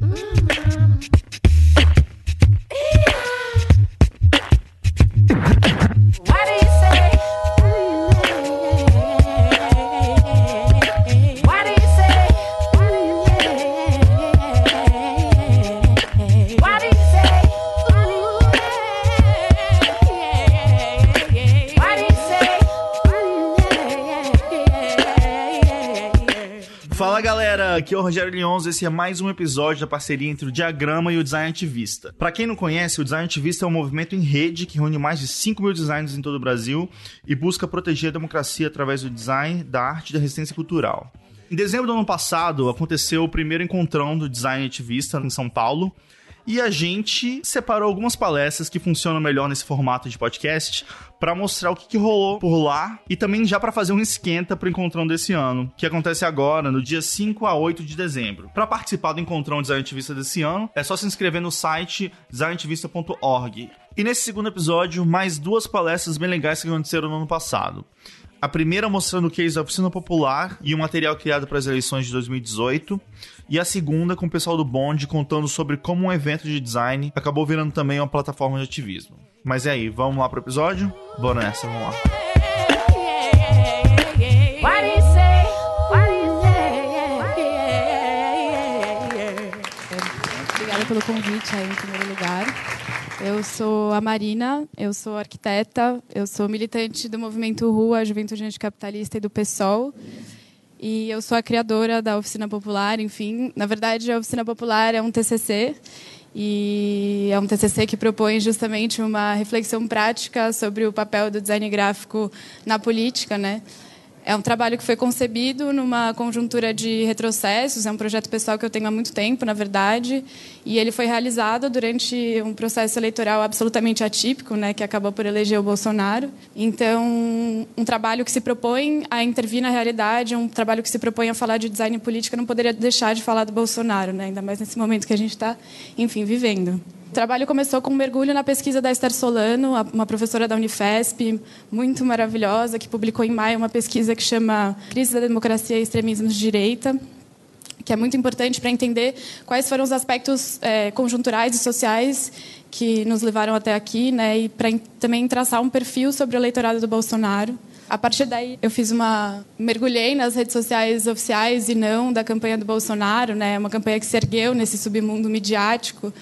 Mm. 2011, esse é mais um episódio da parceria entre o Diagrama e o Design Ativista. Para quem não conhece, o Design Ativista é um movimento em rede que reúne mais de 5 mil designers em todo o Brasil e busca proteger a democracia através do design, da arte e da resistência cultural. Em dezembro do ano passado, aconteceu o primeiro encontrão do Design Ativista em São Paulo, e a gente separou algumas palestras que funcionam melhor nesse formato de podcast para mostrar o que, que, rolou por lá e também já para fazer um esquenta pro encontrão desse ano, que acontece agora no dia 5 a 8 de dezembro. Para participar do encontrão Design Ativista desse ano, é só se inscrever no site designativista.org. E nesse segundo episódio, mais duas palestras bem legais que aconteceram no ano passado. A primeira mostrando o case da oficina popular e o material criado para as eleições de 2018 e a segunda com o pessoal do Bond contando sobre como um evento de design acabou virando também uma plataforma de ativismo. Mas é aí, vamos lá pro episódio? Bora nessa, vamos lá. Obrigada pelo convite aí em primeiro lugar. Eu sou a Marina, eu sou arquiteta, eu sou militante do movimento Rua, Juventude Anticapitalista e do PSOL. E eu sou a criadora da Oficina Popular, enfim. Na verdade, a Oficina Popular é um TCC e é um TCC que propõe justamente uma reflexão prática sobre o papel do design gráfico na política, né? É um trabalho que foi concebido numa conjuntura de retrocessos, é um projeto pessoal que eu tenho há muito tempo, na verdade, e ele foi realizado durante um processo eleitoral absolutamente atípico, né, que acabou por eleger o Bolsonaro. Então, um trabalho que se propõe a intervir na realidade, um trabalho que se propõe a falar de design política, não poderia deixar de falar do Bolsonaro, né, ainda mais nesse momento que a gente está, enfim, vivendo. O trabalho começou com um mergulho na pesquisa da Esther Solano, uma professora da Unifesp, muito maravilhosa, que publicou em maio uma pesquisa que chama Crise da Democracia e Extremismos de Direita, que é muito importante para entender quais foram os aspectos é, conjunturais e sociais que nos levaram até aqui, né, e para também traçar um perfil sobre o eleitorado do Bolsonaro. A partir daí, eu fiz uma mergulhei nas redes sociais oficiais e não da campanha do Bolsonaro, né, uma campanha que se ergueu nesse submundo midiático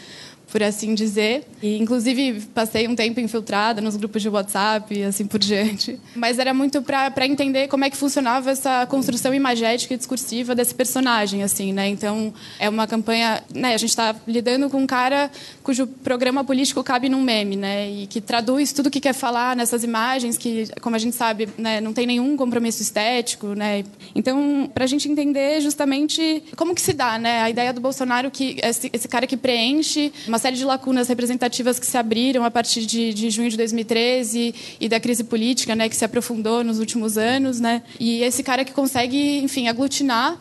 por assim dizer. E, inclusive, passei um tempo infiltrada nos grupos de WhatsApp e assim por diante. Mas era muito para entender como é que funcionava essa construção imagética e discursiva desse personagem, assim, né? Então, é uma campanha... Né, a gente está lidando com um cara cujo programa político cabe num meme, né? E que traduz tudo o que quer falar nessas imagens que, como a gente sabe, né, não tem nenhum compromisso estético, né? Então, para a gente entender justamente como que se dá, né? A ideia do Bolsonaro que esse, esse cara que preenche uma uma série de lacunas representativas que se abriram a partir de, de junho de 2013 e da crise política, né, que se aprofundou nos últimos anos, né? E esse cara que consegue, enfim, aglutinar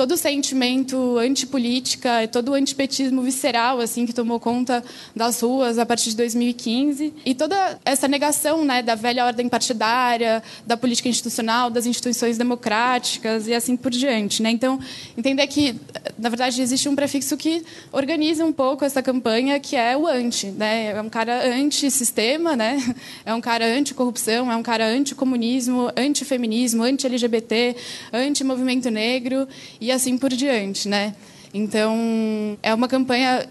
todo o sentimento antipolítica, todo o antipetismo visceral assim que tomou conta das ruas a partir de 2015 e toda essa negação, né, da velha ordem partidária, da política institucional, das instituições democráticas e assim por diante, né? Então, entender que na verdade existe um prefixo que organiza um pouco essa campanha, que é o anti, né? É um cara anti-sistema, né? É um cara anti-corrupção, é um cara anti-comunismo, anti-feminismo, anti-LGBT, anti-movimento negro e e assim por diante, né? Então, é uma campanha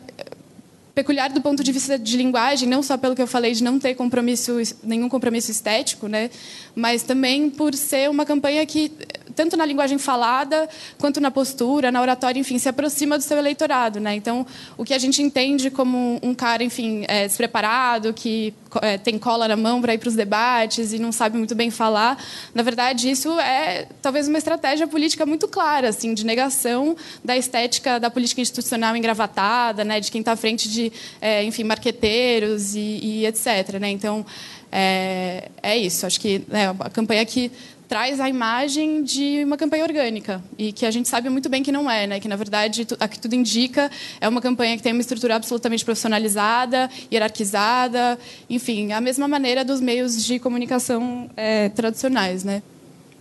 peculiar do ponto de vista de linguagem, não só pelo que eu falei de não ter compromisso, nenhum compromisso estético, né? Mas também por ser uma campanha que tanto na linguagem falada, quanto na postura, na oratória, enfim, se aproxima do seu eleitorado. Né? Então, o que a gente entende como um cara, enfim, é, despreparado, que é, tem cola na mão para ir para os debates e não sabe muito bem falar, na verdade, isso é talvez uma estratégia política muito clara, assim, de negação da estética da política institucional engravatada, né, de quem está à frente de, é, enfim, marqueteiros e, e etc. Né? Então, é, é, isso. Acho que né, a campanha que traz a imagem de uma campanha orgânica e que a gente sabe muito bem que não é, né? Que na verdade a que tudo indica é uma campanha que tem uma estrutura absolutamente profissionalizada, hierarquizada, enfim, a mesma maneira dos meios de comunicação é, tradicionais, né?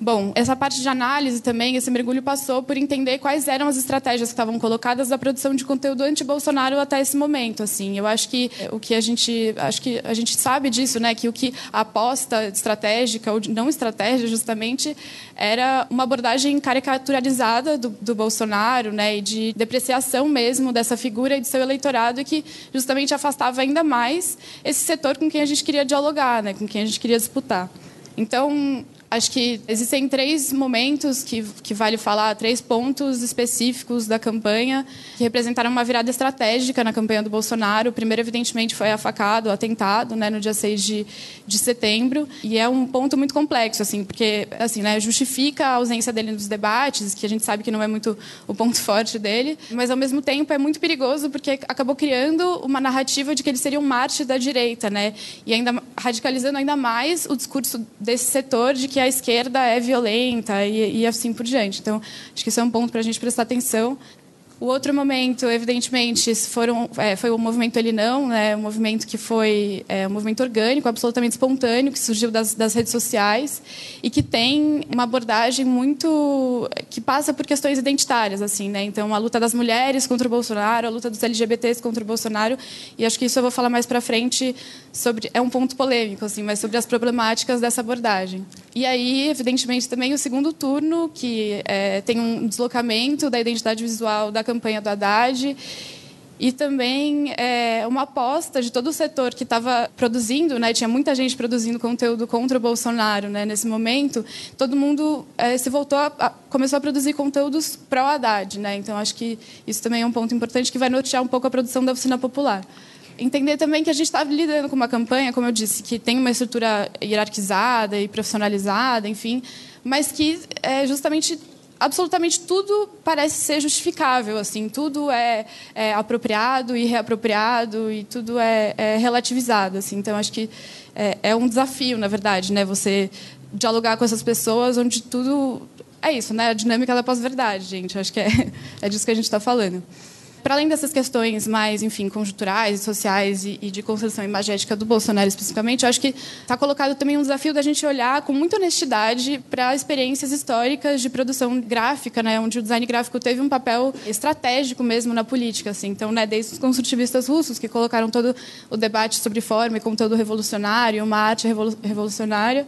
Bom, essa parte de análise também, esse mergulho passou por entender quais eram as estratégias que estavam colocadas da produção de conteúdo anti-Bolsonaro até esse momento. Assim, eu acho que o que a gente, acho que a gente sabe disso, né, que o que a aposta estratégica ou não estratégia, justamente, era uma abordagem caricaturizada do, do Bolsonaro, né, e de depreciação mesmo dessa figura e de seu eleitorado, e que justamente afastava ainda mais esse setor com quem a gente queria dialogar, né, com quem a gente queria disputar. Então, Acho que existem três momentos que, que vale falar, três pontos específicos da campanha que representaram uma virada estratégica na campanha do Bolsonaro. O primeiro, evidentemente, foi a facada, o atentado, né, no dia 6 de, de setembro. E é um ponto muito complexo, assim, porque assim, né, justifica a ausência dele nos debates, que a gente sabe que não é muito o ponto forte dele, mas, ao mesmo tempo, é muito perigoso porque acabou criando uma narrativa de que ele seria um mártir da direita, né, e ainda radicalizando ainda mais o discurso desse setor de que que a esquerda é violenta e, e assim por diante. Então, acho que isso é um ponto para a gente prestar atenção. O outro momento, evidentemente, foram, é, foi o movimento Ele Não, né, um movimento que foi é, um movimento orgânico, absolutamente espontâneo, que surgiu das, das, redes sociais e que tem uma abordagem muito... que passa por questões identitárias. assim, né? Então, a luta das mulheres contra o Bolsonaro, a luta dos LGBTs contra o Bolsonaro, e acho que isso eu vou falar mais para frente sobre... é um ponto polêmico, assim, mas sobre as problemáticas dessa abordagem. E aí, evidentemente, também o segundo turno, que é, tem um deslocamento da identidade visual da campanha do Haddad e também é, uma aposta de todo o setor que estava produzindo, né, tinha muita gente produzindo conteúdo contra o Bolsonaro né, nesse momento, todo mundo é, se voltou, a, a, começou a produzir conteúdos pró-Haddad. Né, então, acho que isso também é um ponto importante que vai nortear um pouco a produção da oficina popular entender também que a gente está lidando com uma campanha, como eu disse, que tem uma estrutura hierarquizada e profissionalizada, enfim, mas que é justamente absolutamente tudo parece ser justificável, assim, tudo é, é apropriado e reapropriado e tudo é, é relativizado, assim. Então acho que é, é, um desafio, na verdade, né? Você dialogar com essas pessoas onde tudo é isso, né? A dinâmica da pós-verdade, gente. Acho que é, é disso que a gente está falando para além dessas questões mais, enfim, conjunturais, sociais e, e de construção imagética do Bolsonaro especificamente, eu acho que está colocado também um desafio da gente olhar com muita honestidade para experiências históricas de produção gráfica, né, onde o design gráfico teve um papel estratégico mesmo na política, assim. Então, né, desde os construtivistas russos que colocaram todo o debate sobre forma e conteúdo revolucionário, uma arte revolucionária,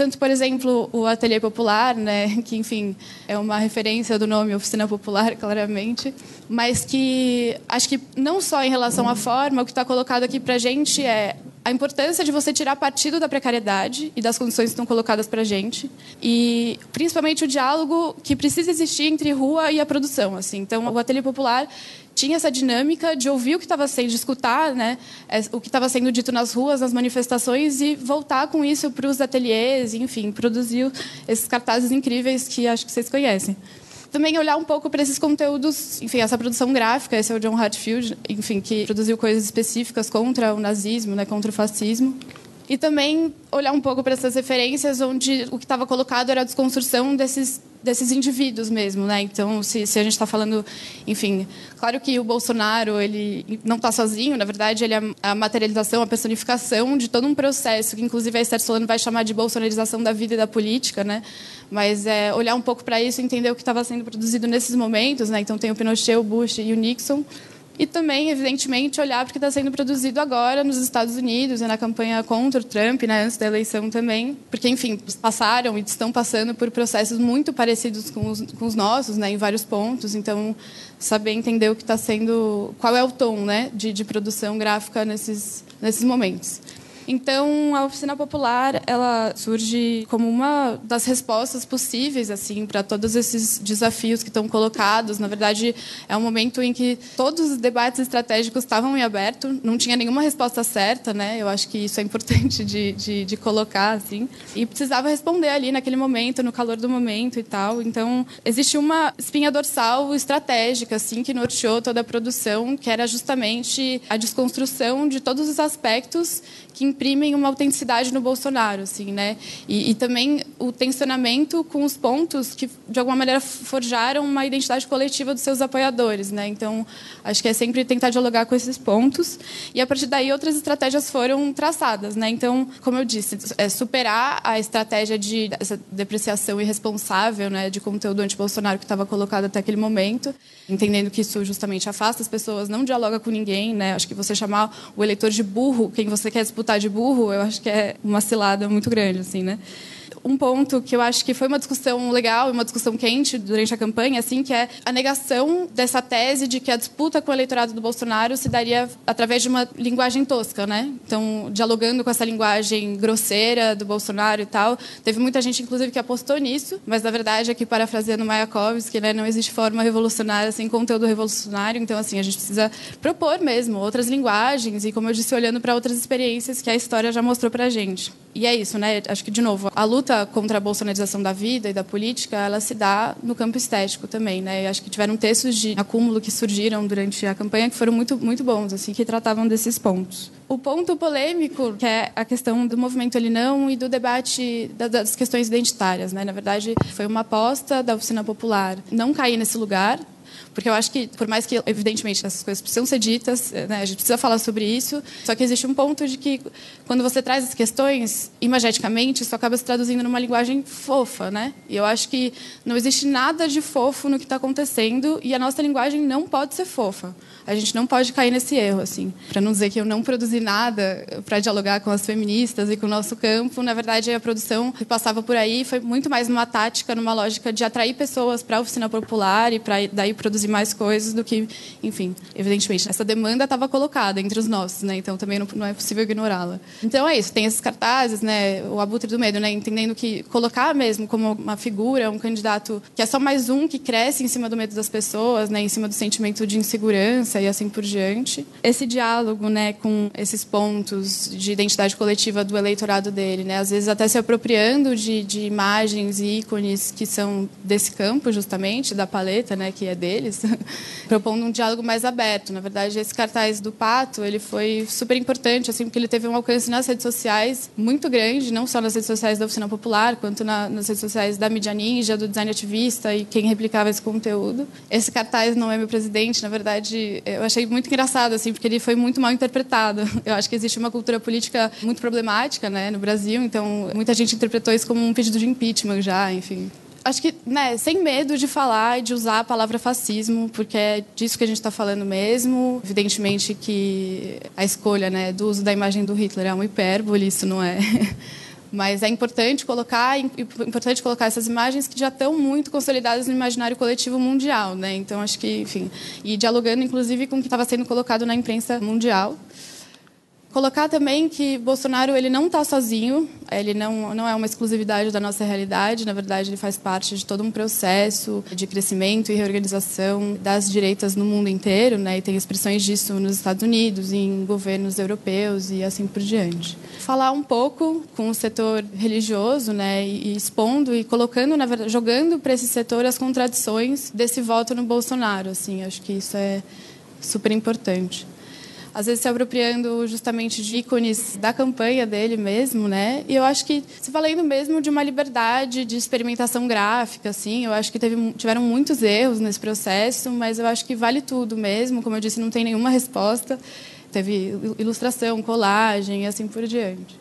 tanto, por exemplo, o Ateliê Popular, né, que, enfim, é uma referência do nome Oficina Popular, claramente, mas que acho que não só em relação à forma, o que está colocado aqui para a gente é a importância de você tirar partido da precariedade e das condições que estão colocadas para a gente e principalmente o diálogo que precisa existir entre rua e a produção assim. Então o ateliê popular tinha essa dinâmica de ouvir o que estava sendo, de escutar né, é, o que estava sendo dito nas ruas, nas manifestações e voltar com isso para os ateliês, enfim, produzir esses cartazes incríveis que acho que vocês conhecem. Também olhar um pouco para esses conteúdos, enfim, essa produção gráfica, esse é o John Hatfield, enfim, que produziu coisas específicas contra o nazismo, né, contra o fascismo. E também olhar um pouco para essas referências onde o que estava colocado era a desconstrução desses desses indivíduos mesmo, né? Então, se, se a gente está falando, enfim, claro que o Bolsonaro ele não está sozinho. Na verdade, ele é a materialização, a personificação de todo um processo que, inclusive, a Esther Solano vai chamar de bolsonarização da vida e da política, né? Mas é, olhar um pouco para isso, entender o que estava sendo produzido nesses momentos, né? Então, tem o Pinochet, o Bush e o Nixon e também, evidentemente, olhar para o que está sendo produzido agora nos Estados Unidos e na campanha contra o Trump, né, antes da eleição também, porque, enfim, passaram e estão passando por processos muito parecidos com os, com os nossos, né, em vários pontos. Então, saber entender o que está sendo, qual é o tom, né, de, de produção gráfica nesses nesses momentos. Então, a oficina popular, ela surge como uma das respostas possíveis assim para todos esses desafios que estão colocados. Na verdade, é um momento em que todos os debates estratégicos estavam em aberto, não tinha nenhuma resposta certa, né? Eu acho que isso é importante de, de, de colocar assim. E precisava responder ali naquele momento, no calor do momento e tal. Então, existe uma espinha dorsal estratégica assim que norteou toda a produção, que era justamente a desconstrução de todos os aspectos que imprimem uma autenticidade no Bolsonaro, assim, né? E, e, também o tensionamento com os pontos que, de alguma maneira, forjaram uma identidade coletiva dos seus apoiadores, né? Então, acho que é sempre tentar dialogar com esses pontos. E, a partir daí, outras estratégias foram traçadas, né? Então, como eu disse, é superar a estratégia de essa depreciação irresponsável, né, de conteúdo anti-Bolsonaro que estava colocado até aquele momento, entendendo que isso justamente afasta as pessoas, não dialoga com ninguém, né? Acho que você chamar o eleitor de burro, quem você quer disputar de burro, eu acho que é uma cilada muito grande, assim, né? Um ponto que eu acho que foi uma discussão legal, uma discussão quente durante a campanha, assim, que é a negação dessa tese de que a disputa com o eleitorado do Bolsonaro se daria através de uma linguagem tosca, né? Então, dialogando com essa linguagem grosseira do Bolsonaro e tal. Teve muita gente, inclusive, que apostou nisso, mas na verdade, aqui parafraseando Mayakovsky, né, não existe forma revolucionária sem conteúdo revolucionário. Então, assim, a gente precisa propor mesmo outras linguagens e, como eu disse, olhando para outras experiências que a história já mostrou para a gente. E é isso, né? Acho que, de novo, a luta luta contra a bolsonarização da vida e da política, ela se dá no campo estético também, né? E acho que tiveram textos de acúmulo que surgiram durante a campanha que foram muito muito bons, assim, que tratavam desses pontos. O ponto polêmico, que é a questão do movimento ele não e do debate das questões identitárias, né? Na verdade, foi uma aposta da oficina popular não cair nesse lugar, porque eu acho que, por mais que, evidentemente, essas coisas precisam ser ditas, né, a gente precisa falar sobre isso, só que existe um ponto de que, quando você traz as questões, imageticamente, isso acaba se traduzindo numa linguagem fofa, né? E eu acho que não existe nada de fofo no que está acontecendo e a nossa linguagem não pode ser fofa. A gente não pode cair nesse erro, assim. Para não dizer que eu não produzi nada para dialogar com as feministas e com o nosso campo, na verdade, a produção que passava por aí foi muito mais numa tática, numa lógica de atrair pessoas para a oficina popular e para daí produzir mais coisas do que, enfim, evidentemente, essa demanda estava colocada entre os nossos, né? Então também não, não é possível ignorá-la. Então é isso, tem esses cartazes, né? O abutre do medo, né? Entendendo que colocar mesmo como uma figura, um candidato que é só mais um que cresce em cima do medo das pessoas, né? Em cima do sentimento de insegurança e assim por diante. Esse diálogo, né? Com esses pontos de identidade coletiva do eleitorado dele, né? Às vezes até se apropriando de, de imagens e ícones que são desse campo, justamente, da paleta, né? Que é deles, propondo um diálogo mais aberto. Na verdade, esse cartaz do Pato, ele foi super importante, assim, porque ele teve um alcance nas redes sociais muito grande, não só nas redes sociais da Oficina Popular, quanto na, nas redes sociais da Mídia Ninja, do Design Ativista e quem replicava esse conteúdo. Esse cartaz não é meu presidente, na verdade, eu achei muito engraçado, assim, porque ele foi muito mal interpretado. Eu acho que existe uma cultura política muito problemática, né, no Brasil, então muita gente interpretou isso como um pedido de impeachment já, enfim acho que, né, sem medo de falar e de usar a palavra fascismo, porque é disso que a gente está falando mesmo. Evidentemente que a escolha, né, do uso da imagem do Hitler é uma hipérbole, isso não é. Mas é importante colocar, importante colocar essas imagens que já estão muito consolidadas no imaginário coletivo mundial, né? Então acho que, enfim, e dialogando inclusive com o que estava sendo colocado na imprensa mundial. Colocar também que Bolsonaro ele não está sozinho, ele não, não é uma exclusividade da nossa realidade, na verdade ele faz parte de todo um processo de crescimento e reorganização das direitas no mundo inteiro, né? e tem expressões disso nos Estados Unidos, em governos europeus e assim por diante. Falar um pouco com o setor religioso, né? e expondo e colocando, na verdade, jogando para esse setor as contradições desse voto no Bolsonaro, assim, acho que isso é super importante às vezes se apropriando justamente de ícones da campanha dele mesmo, né? E eu acho que se valendo mesmo de uma liberdade de experimentação gráfica, assim, eu acho que teve, tiveram muitos erros nesse processo, mas eu acho que vale tudo mesmo. Como eu disse, não tem nenhuma resposta. Teve ilustração, colagem e assim por diante.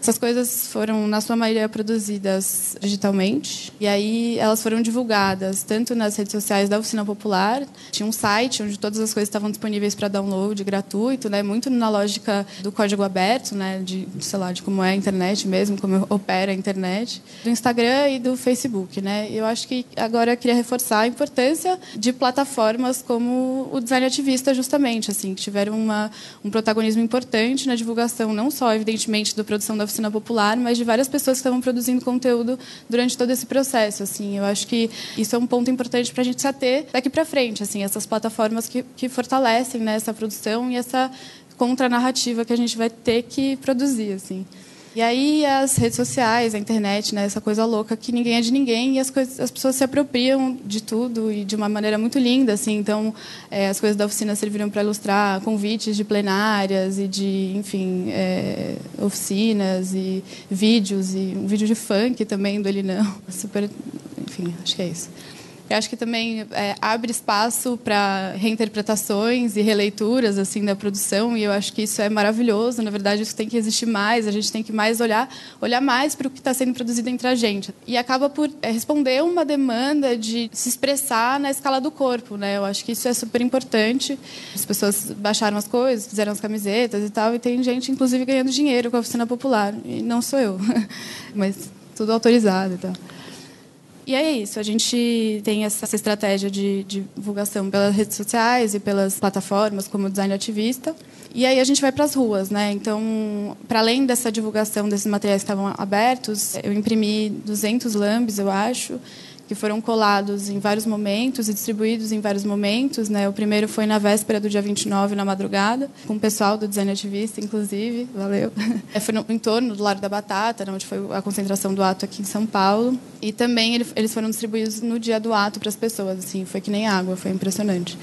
Essas coisas foram, na sua maioria, produzidas digitalmente. E aí elas foram divulgadas tanto nas redes sociais da Oficina Popular. Tinha um site onde todas as coisas estavam disponíveis para download gratuito, né? muito na lógica do código aberto, né? de, sei lá, de como é a internet mesmo, como opera a internet. Do Instagram e do Facebook. Né? Eu acho que agora eu queria reforçar a importância de plataformas como o Design Ativista, justamente, assim, que tiveram uma, um protagonismo importante na divulgação, não só, evidentemente, da produção da oficina popular, mas de várias pessoas que estavam produzindo conteúdo durante todo esse processo. Assim, eu acho que isso é um ponto importante para a gente se ater daqui para frente. Assim, essas plataformas que, que fortalecem né, essa produção e essa contranarrativa que a gente vai ter que produzir. Assim. E aí as redes sociais, a internet, né, essa coisa louca que ninguém é de ninguém e as, coisas, as pessoas se apropriam de tudo e de uma maneira muito linda, assim. Então, é, as coisas da oficina serviram para ilustrar convites de plenárias e de, enfim, é, oficinas e vídeos e um vídeo de funk também do Elinão. Super, enfim, acho que é isso. Eu acho que também é, abre espaço para reinterpretações e releituras assim da produção e eu acho que isso é maravilhoso. Na verdade, isso tem que existir mais. A gente tem que mais olhar, olhar mais para o que está sendo produzido entre a gente e acaba por é, responder uma demanda de se expressar na escala do corpo, né? Eu acho que isso é super importante. As pessoas baixaram as coisas, fizeram as camisetas e tal, e tem gente inclusive ganhando dinheiro com a oficina popular. E não sou eu, mas tudo autorizado e tal. E é isso, a gente tem essa estratégia de, de divulgação pelas redes sociais e pelas plataformas como Design Ativista. E aí a gente vai para as ruas, né? Então, para além dessa divulgação desses materiais que estavam abertos, eu imprimi 200 lambes, eu acho, que foram colados em vários momentos e distribuídos em vários momentos. Né? O primeiro foi na véspera do dia 29, na madrugada, com o pessoal do Design Ativista, inclusive. Valeu. É, foi no entorno do Largo da Batata, onde foi a concentração do ato aqui em São Paulo. E também eles foram distribuídos no dia do ato para as pessoas. Assim, foi que nem água, foi impressionante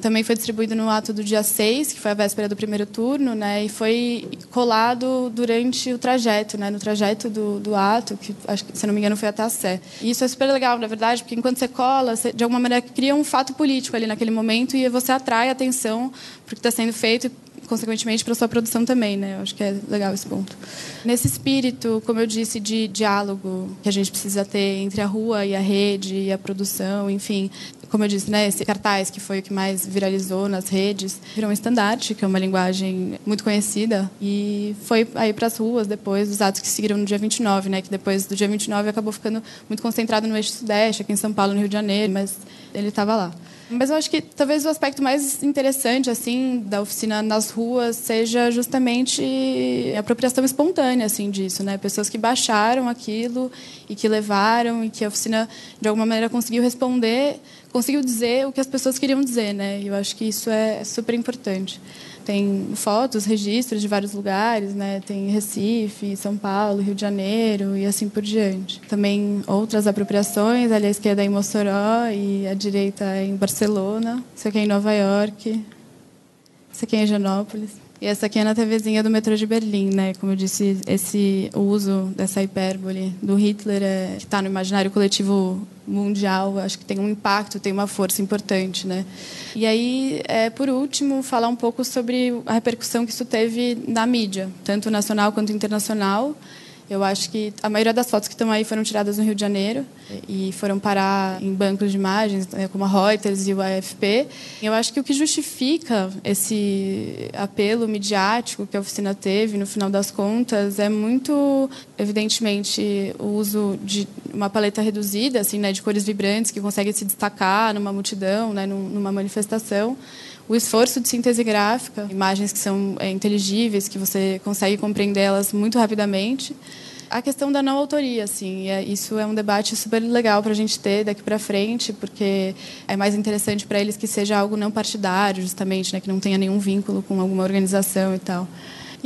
também foi distribuído no ato do dia 6, que foi a véspera do primeiro turno, né, e foi colado durante o trajeto, né, no trajeto do, do ato, que acho que, se não me engano foi até a Sé. E isso é super legal, na verdade, porque enquanto você cola, você, de alguma maneira cria um fato político ali naquele momento e você atrai a atenção para o que está sendo feito consequentemente para sua produção também, né? Eu acho que é legal esse ponto. Nesse espírito, como eu disse, de diálogo que a gente precisa ter entre a rua e a rede e a produção, enfim, como eu disse, né, esse cartaz que foi o que mais viralizou nas redes, virou um estandarte, que é uma linguagem muito conhecida, e foi aí para as ruas depois dos atos que seguiram no dia 29, né, que depois do dia 29 acabou ficando muito concentrado no eixo sudeste, aqui em São Paulo, no Rio de Janeiro, mas ele estava lá. Mas eu acho que talvez o aspecto mais interessante assim da oficina nas ruas seja justamente a apropriação espontânea assim disso, né? Pessoas que baixaram aquilo e que levaram e que a oficina de alguma maneira conseguiu responder, conseguiu dizer o que as pessoas queriam dizer, né? Eu acho que isso é super importante. Tem fotos, registros de vários lugares, né? Tem Recife, São Paulo, Rio de Janeiro e assim por diante. Também outras apropriações, ali à esquerda em Mossoró e à direita em Barcelona. Isso aqui é em Nova York. Isso aqui é em Higienópolis. E essa aqui é na TVzinha do metrô de Berlim, né? Como eu disse, esse uso dessa hipérbole do Hitler é, que está no imaginário coletivo mundial, acho que tem um impacto, tem uma força importante, né? E aí, é, por último, falar um pouco sobre a repercussão que isso teve na mídia, tanto nacional quanto internacional. Eu acho que a maioria das fotos que estão aí foram tiradas no Rio de Janeiro e foram parar em bancos de imagens, né, como a Reuters e o AFP. Eu acho que o que justifica esse apelo midiático que a oficina teve, no final das contas, é muito, evidentemente, o uso de uma paleta reduzida, assim, né, de cores vibrantes que consegue se destacar numa multidão, né, numa manifestação o esforço de síntese gráfica, imagens que são é, inteligíveis, que você consegue compreendê-las muito rapidamente. A questão da não autoria, assim, é, isso é um debate super legal para a gente ter daqui para frente, porque é mais interessante para eles que seja algo não partidário, justamente, né, que não tenha nenhum vínculo com alguma organização e tal.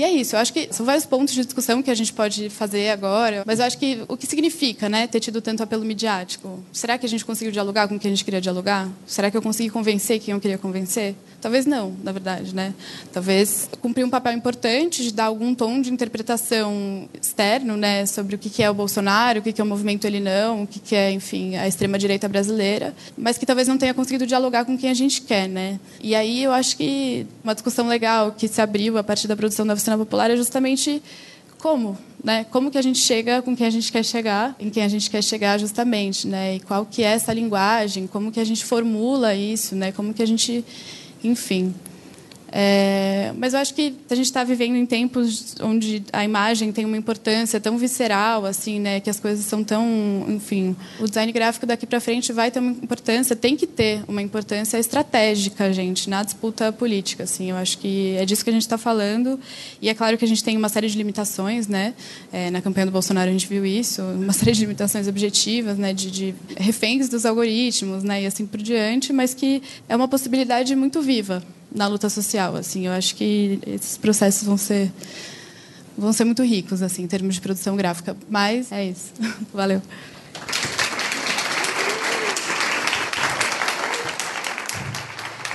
E é isso. Eu acho que são vários pontos de discussão que a gente pode fazer agora, mas eu acho que o que significa, né, ter tido tanto apelo midiático? Será que a gente conseguiu dialogar com quem a gente queria dialogar? Será que eu consegui convencer quem eu queria convencer? Talvez não, na verdade, né? Talvez cumprir um papel importante de dar algum tom de interpretação externo, né, sobre o que é o Bolsonaro, o que é o movimento ele não, o que é, enfim, a extrema direita brasileira, mas que talvez não tenha conseguido dialogar com quem a gente quer, né? E aí eu acho que uma discussão legal que se abriu a partir da produção da oficina popular é justamente como, né? Como que a gente chega com quem a gente quer chegar, em quem a gente quer chegar justamente, né? E qual que é essa linguagem? Como que a gente formula isso, né? Como que a gente enfim. É, mas eu acho que a gente está vivendo em tempos onde a imagem tem uma importância tão visceral, assim, né, que as coisas são tão, enfim, o design gráfico daqui para frente vai ter uma importância, tem que ter uma importância estratégica, gente, na disputa política, assim. Eu acho que é disso que a gente está falando e é claro que a gente tem uma série de limitações, né. É, na campanha do Bolsonaro a gente viu isso, uma série de limitações objetivas, né, de, de reféns dos algoritmos, né, e assim por diante, mas que é uma possibilidade muito viva na luta social. Assim, eu acho que esses processos vão ser vão ser muito ricos assim em termos de produção gráfica. Mas é isso. Valeu.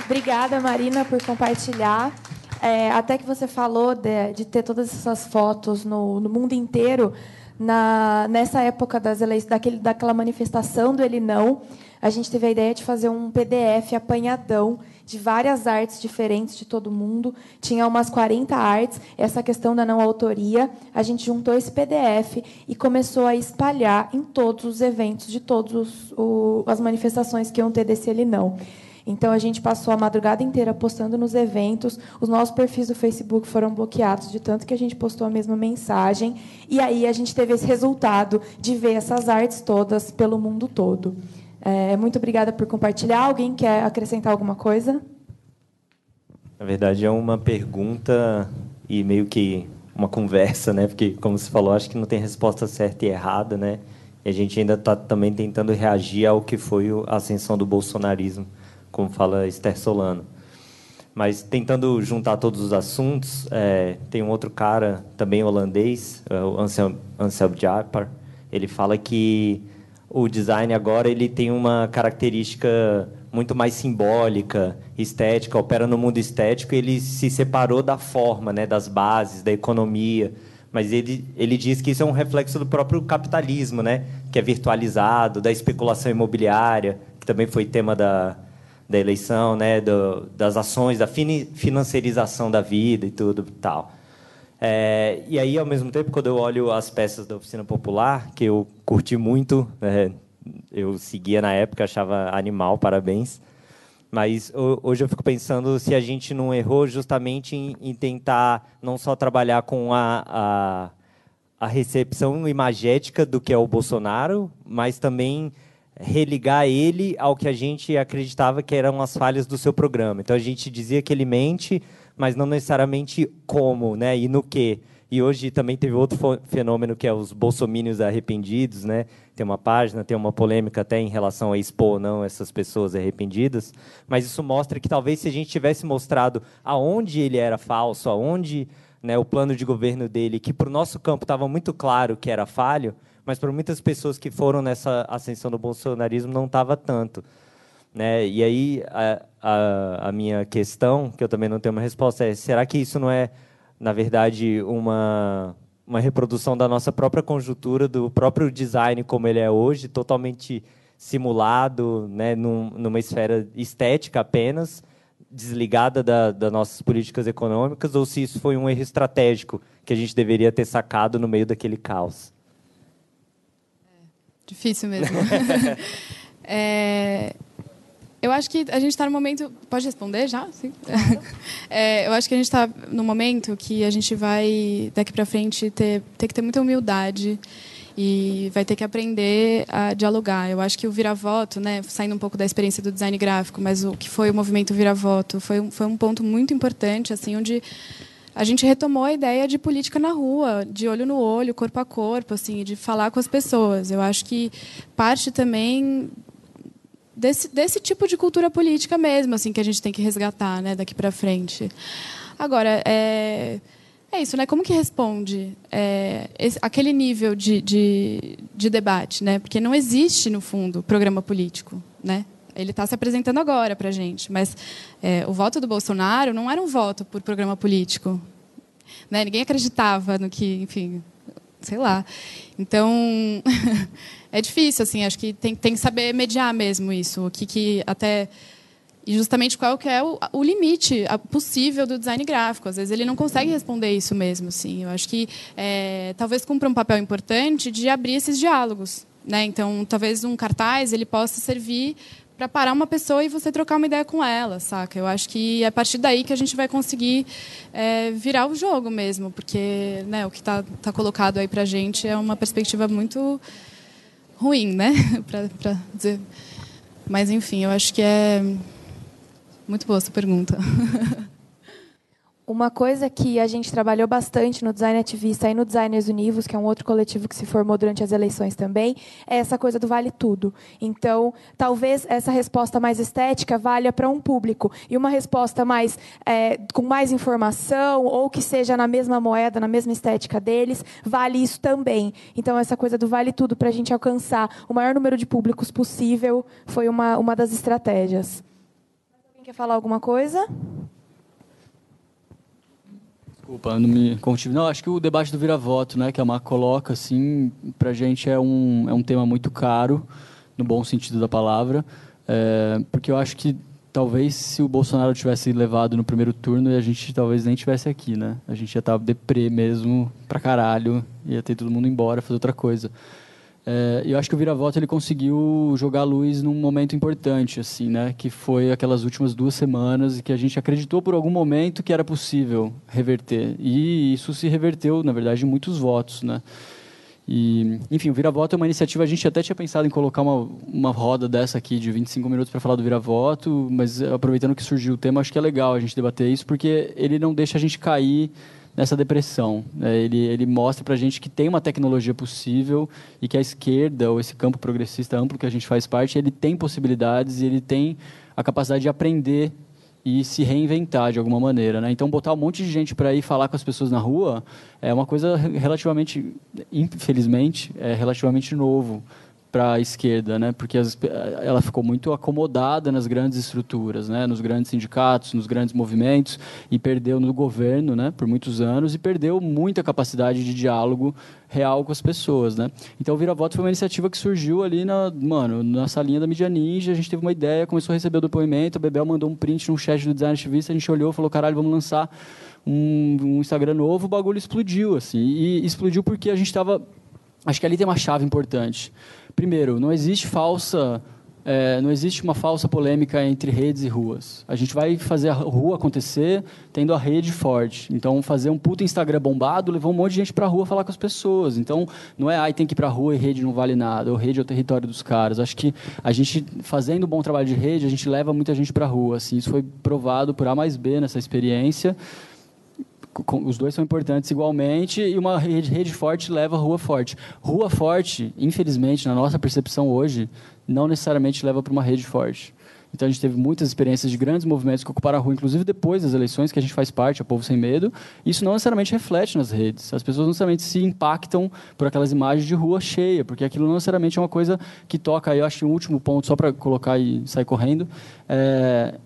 Obrigada, Marina, por compartilhar. É, até que você falou de, de, ter todas essas fotos no, no mundo inteiro, na, nessa época das eleições, daquele, daquela manifestação do Ele Não, a gente teve a ideia de fazer um PDF apanhadão de várias artes diferentes de todo mundo. Tinha umas 40 artes. Essa questão da não autoria, a gente juntou esse PDF e começou a espalhar em todos os eventos de todas as manifestações que iam ter desse Ele Não. Então a gente passou a madrugada inteira postando nos eventos. Os nossos perfis do Facebook foram bloqueados de tanto que a gente postou a mesma mensagem. E aí a gente teve esse resultado de ver essas artes todas pelo mundo todo. É, muito obrigada por compartilhar. Alguém quer acrescentar alguma coisa? Na verdade é uma pergunta e meio que uma conversa, né? Porque como você falou, acho que não tem resposta certa e errada, né? E a gente ainda está também tentando reagir ao que foi a ascensão do bolsonarismo como fala Esther Solano. Mas tentando juntar todos os assuntos, é, tem um outro cara, também holandês, é o Ansel, Ansel Japar. Ele fala que o design agora ele tem uma característica muito mais simbólica, estética, opera no mundo estético. Ele se separou da forma, né, das bases, da economia. Mas ele, ele diz que isso é um reflexo do próprio capitalismo, né, que é virtualizado, da especulação imobiliária, que também foi tema da, da eleição, né, do, das ações, da financiarização da vida e tudo tal. É, e aí, ao mesmo tempo, quando eu olho as peças da Oficina Popular, que eu curti muito, é, eu seguia na época, achava animal, parabéns. Mas hoje eu fico pensando se a gente não errou justamente em, em tentar não só trabalhar com a, a, a recepção imagética do que é o Bolsonaro, mas também religar ele ao que a gente acreditava que eram as falhas do seu programa. Então a gente dizia que ele mente, mas não necessariamente como, né? E no que. E hoje também teve outro fenômeno que é os bolsomínios arrependidos, né? Tem uma página, tem uma polêmica até em relação a expor ou não essas pessoas arrependidas, mas isso mostra que talvez se a gente tivesse mostrado aonde ele era falso, aonde né, o plano de governo dele, que para o nosso campo estava muito claro que era falho, mas para muitas pessoas que foram nessa ascensão do bolsonarismo não estava tanto. Né? E aí a, a, a, minha questão, que eu também não tenho uma resposta, é: será que isso não é, na verdade, uma, uma reprodução da nossa própria conjuntura, do próprio design como ele é hoje, totalmente simulado, né, num, numa esfera estética apenas, desligada da, das nossas políticas econômicas, ou se isso foi um erro estratégico que a gente deveria ter sacado no meio daquele caos? Difícil mesmo. é, eu acho que a gente está no momento. Pode responder já? Sim. É, eu acho que a gente está no momento que a gente vai, daqui para frente, ter, ter que ter muita humildade e vai ter que aprender a dialogar. Eu acho que o vira-voto, né, saindo um pouco da experiência do design gráfico, mas o que foi o movimento vira-voto foi, foi um ponto muito importante, assim, onde a gente retomou a ideia de política na rua, de olho no olho, corpo a corpo, assim, de falar com as pessoas. Eu acho que parte também desse, desse tipo de cultura política mesmo, assim, que a gente tem que resgatar, né, daqui para frente. Agora, é, é isso, né? Como que responde é, esse, aquele nível de, de, de debate, né? Porque não existe no fundo programa político, né? Ele está se apresentando agora para a gente, mas é, o voto do Bolsonaro não era um voto por programa político. Né? Ninguém acreditava no que, enfim, sei lá. Então, é difícil, assim, acho que tem, tem que saber mediar mesmo isso. O que, que até e justamente qual que é o, o, limite possível do design gráfico. Às vezes ele não consegue responder isso mesmo. Assim. Eu acho que é, talvez cumpra um papel importante de abrir esses diálogos. Né? Então, talvez um cartaz ele possa servir para parar uma pessoa e você trocar uma ideia com ela, saca? Eu acho que é a partir daí que a gente vai conseguir é, virar o jogo mesmo, porque né, o que está tá colocado aí para a gente é uma perspectiva muito ruim, né? para dizer. Mas, enfim, eu acho que é muito boa essa pergunta. Uma coisa que a gente trabalhou bastante no Design Ativista e no Designers Univos, que é um outro coletivo que se formou durante as eleições também, é essa coisa do vale tudo. Então, talvez essa resposta mais estética valha para um público e uma resposta mais é, com mais informação ou que seja na mesma moeda, na mesma estética deles, vale isso também. Então, essa coisa do vale tudo para a gente alcançar o maior número de públicos possível foi uma, uma das estratégias. Alguém quer falar alguma coisa? Desculpa, não me contive. Não, acho que o debate do vira-voto, né, que a Mar coloca, assim, para a gente é um, é um tema muito caro, no bom sentido da palavra, é, porque eu acho que talvez se o Bolsonaro tivesse levado no primeiro turno, a gente talvez nem tivesse aqui, né? A gente ia estar deprê mesmo pra caralho, ia ter todo mundo embora, fazer outra coisa. É, eu acho que o Vira-Voto ele conseguiu jogar a luz num momento importante, assim, né? Que foi aquelas últimas duas semanas que a gente acreditou por algum momento que era possível reverter. E isso se reverteu, na verdade, em muitos votos, né? E, enfim, o Vira-Voto é uma iniciativa, a gente até tinha pensado em colocar uma, uma roda dessa aqui de 25 minutos para falar do Vira-Voto, mas aproveitando que surgiu o tema, acho que é legal a gente debater isso, porque ele não deixa a gente cair nessa depressão. Né? Ele, ele mostra para a gente que tem uma tecnologia possível e que a esquerda, ou esse campo progressista amplo que a gente faz parte, ele tem possibilidades e ele tem a capacidade de aprender e se reinventar de alguma maneira, né? Então botar um monte de gente para ir falar com as pessoas na rua é uma coisa relativamente, infelizmente, é relativamente novo para a esquerda, né? Porque as, ela ficou muito acomodada nas grandes estruturas, né? Nos grandes sindicatos, nos grandes movimentos e perdeu no governo, né? Por muitos anos e perdeu muita capacidade de diálogo real com as pessoas, né? Então o Vira Voto foi uma iniciativa que surgiu ali na, mano, na salinha da mídia ninja, a gente teve uma ideia, começou a receber o depoimento, a Bebel mandou um print no chat do Design Ativista, a gente olhou, falou, caralho, vamos lançar um, um Instagram novo, o bagulho explodiu, assim, e explodiu porque a gente estava acho que ali tem uma chave importante. Primeiro, não existe falsa é, não existe uma falsa polêmica entre redes e ruas. A gente vai fazer a rua acontecer tendo a rede forte. Então, fazer um puto Instagram bombado levou um monte de gente para a rua falar com as pessoas. Então, não é, ai, tem que ir para a rua e rede não vale nada, ou rede é o território dos caras. Acho que a gente, fazendo um bom trabalho de rede, a gente leva muita gente para a rua. Assim, isso foi provado por A mais B nessa experiência os dois são importantes igualmente e uma rede, rede forte leva a rua forte. Rua forte, infelizmente, na nossa percepção hoje, não necessariamente leva para uma rede forte. Então a gente teve muitas experiências de grandes movimentos que ocuparam a rua, inclusive depois das eleições, que a gente faz parte, a Povo Sem Medo. Isso não necessariamente reflete nas redes. As pessoas não necessariamente se impactam por aquelas imagens de rua cheia, porque aquilo não necessariamente é uma coisa que toca. Eu acho que um último ponto, só para colocar e sair correndo, é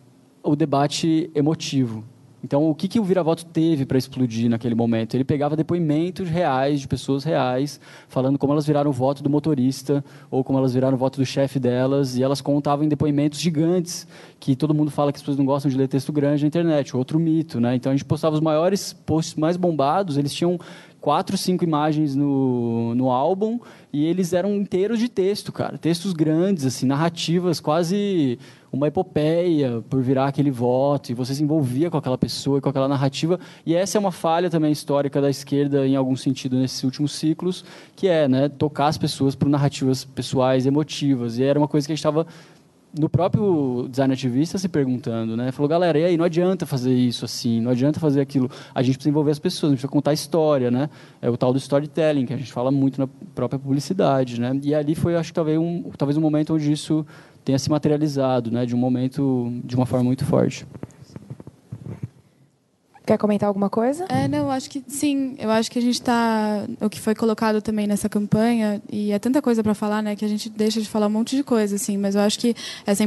o debate emotivo. Então, o que, que o Vira-Voto teve para explodir naquele momento? Ele pegava depoimentos reais, de pessoas reais, falando como elas viraram o voto do motorista, ou como elas viraram o voto do chefe delas, e elas contavam em depoimentos gigantes, que todo mundo fala que as pessoas não gostam de ler texto grande na internet, outro mito. Né? Então, a gente postava os maiores posts mais bombados, eles tinham quatro, cinco imagens no, no álbum e eles eram inteiros de texto, cara. Textos grandes, assim, narrativas, quase uma epopeia por virar aquele voto, e você se envolvia com aquela pessoa e com aquela narrativa. E essa é uma falha também histórica da esquerda, em algum sentido, nesses últimos ciclos, que é né, tocar as pessoas por narrativas pessoais, emotivas. E era uma coisa que a gente estava no próprio design ativista se perguntando, né? Falou, galera, e aí, não adianta fazer isso assim, não adianta fazer aquilo. A gente precisa envolver as pessoas, a gente precisa contar a história, né? É o tal do storytelling, que a gente fala muito na própria publicidade, né? E ali foi, acho que talvez um, talvez um momento onde isso tenha se materializado, né? De um momento, de uma forma muito forte. Quer comentar alguma coisa? É, não, acho que sim. Eu acho que a gente está. O que foi colocado também nessa campanha, e é tanta coisa para falar, né, que a gente deixa de falar um monte de coisa, assim, mas eu acho que essa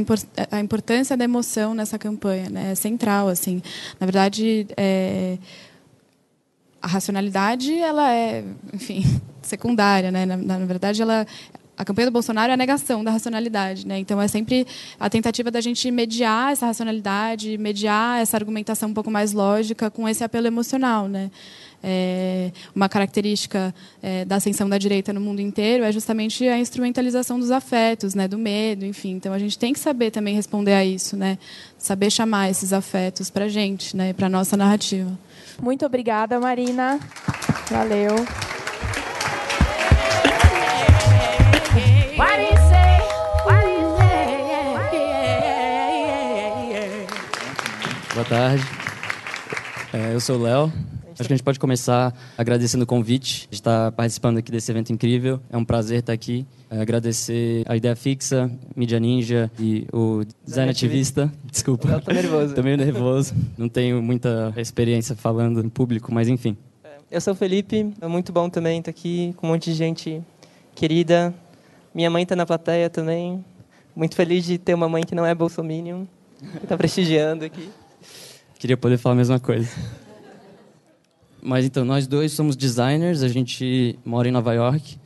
a importância da emoção nessa campanha né, é central. assim. Na verdade, é, a racionalidade ela é, enfim, secundária. Né? Na, na verdade, ela a campanha do Bolsonaro é a negação da racionalidade, né? Então é sempre a tentativa da gente mediar essa racionalidade, mediar essa argumentação um pouco mais lógica com esse apelo emocional, né? É, uma característica é, da ascensão da direita no mundo inteiro é justamente a instrumentalização dos afetos, né, do medo, enfim. Então a gente tem que saber também responder a isso, né, saber chamar esses afetos para gente, né, para nossa narrativa. Muito obrigada, Marina. Valeu. Boa tarde. É, eu sou o Léo. Acho que a gente pode começar agradecendo o convite de estar participando aqui desse evento incrível. É um prazer estar aqui. É, agradecer a Ideia Fixa, Mídia Ninja e o Design Ativista. Desculpa. Eu tô nervoso. Tô meio nervoso. Não tenho muita experiência falando em público, mas enfim. Eu sou o Felipe. É muito bom também estar aqui com um monte de gente querida. Minha mãe está na plateia também. Muito feliz de ter uma mãe que não é bolsominion. Está prestigiando aqui. Queria poder falar a mesma coisa. Mas então, nós dois somos designers, a gente mora em Nova York,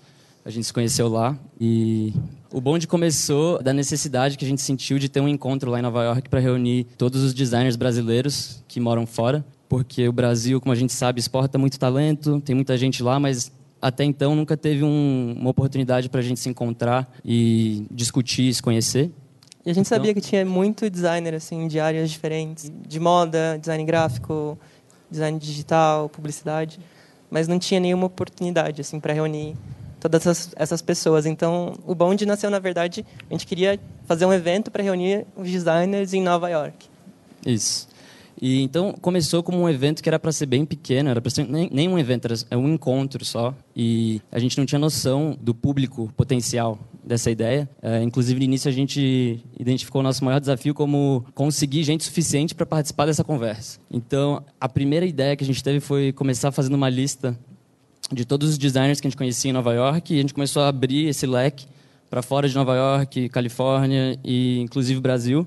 a gente se conheceu lá e o bonde começou da necessidade que a gente sentiu de ter um encontro lá em Nova York para reunir todos os designers brasileiros que moram fora, porque o Brasil, como a gente sabe, exporta muito talento, tem muita gente lá, mas até então nunca teve um, uma oportunidade para a gente se encontrar e discutir, se conhecer. E a gente então... sabia que tinha muito designer assim de áreas diferentes, de moda, design gráfico, design digital, publicidade, mas não tinha nenhuma oportunidade assim para reunir todas essas, essas, pessoas. Então, o Bond nasceu na verdade, a gente queria fazer um evento para reunir os designers em Nova York. Isso. E então começou como um evento que era para ser bem pequeno, era para ser nem, nem, um evento, era um encontro só. E a gente não tinha noção do público potencial dessa ideia. É, inclusive, no início, a gente identificou o nosso maior desafio como conseguir gente suficiente para participar dessa conversa. Então, a primeira ideia que a gente teve foi começar fazendo uma lista de todos os designers que a gente conhecia em Nova York e a gente começou a abrir esse leque para fora de Nova York, Califórnia e inclusive Brasil.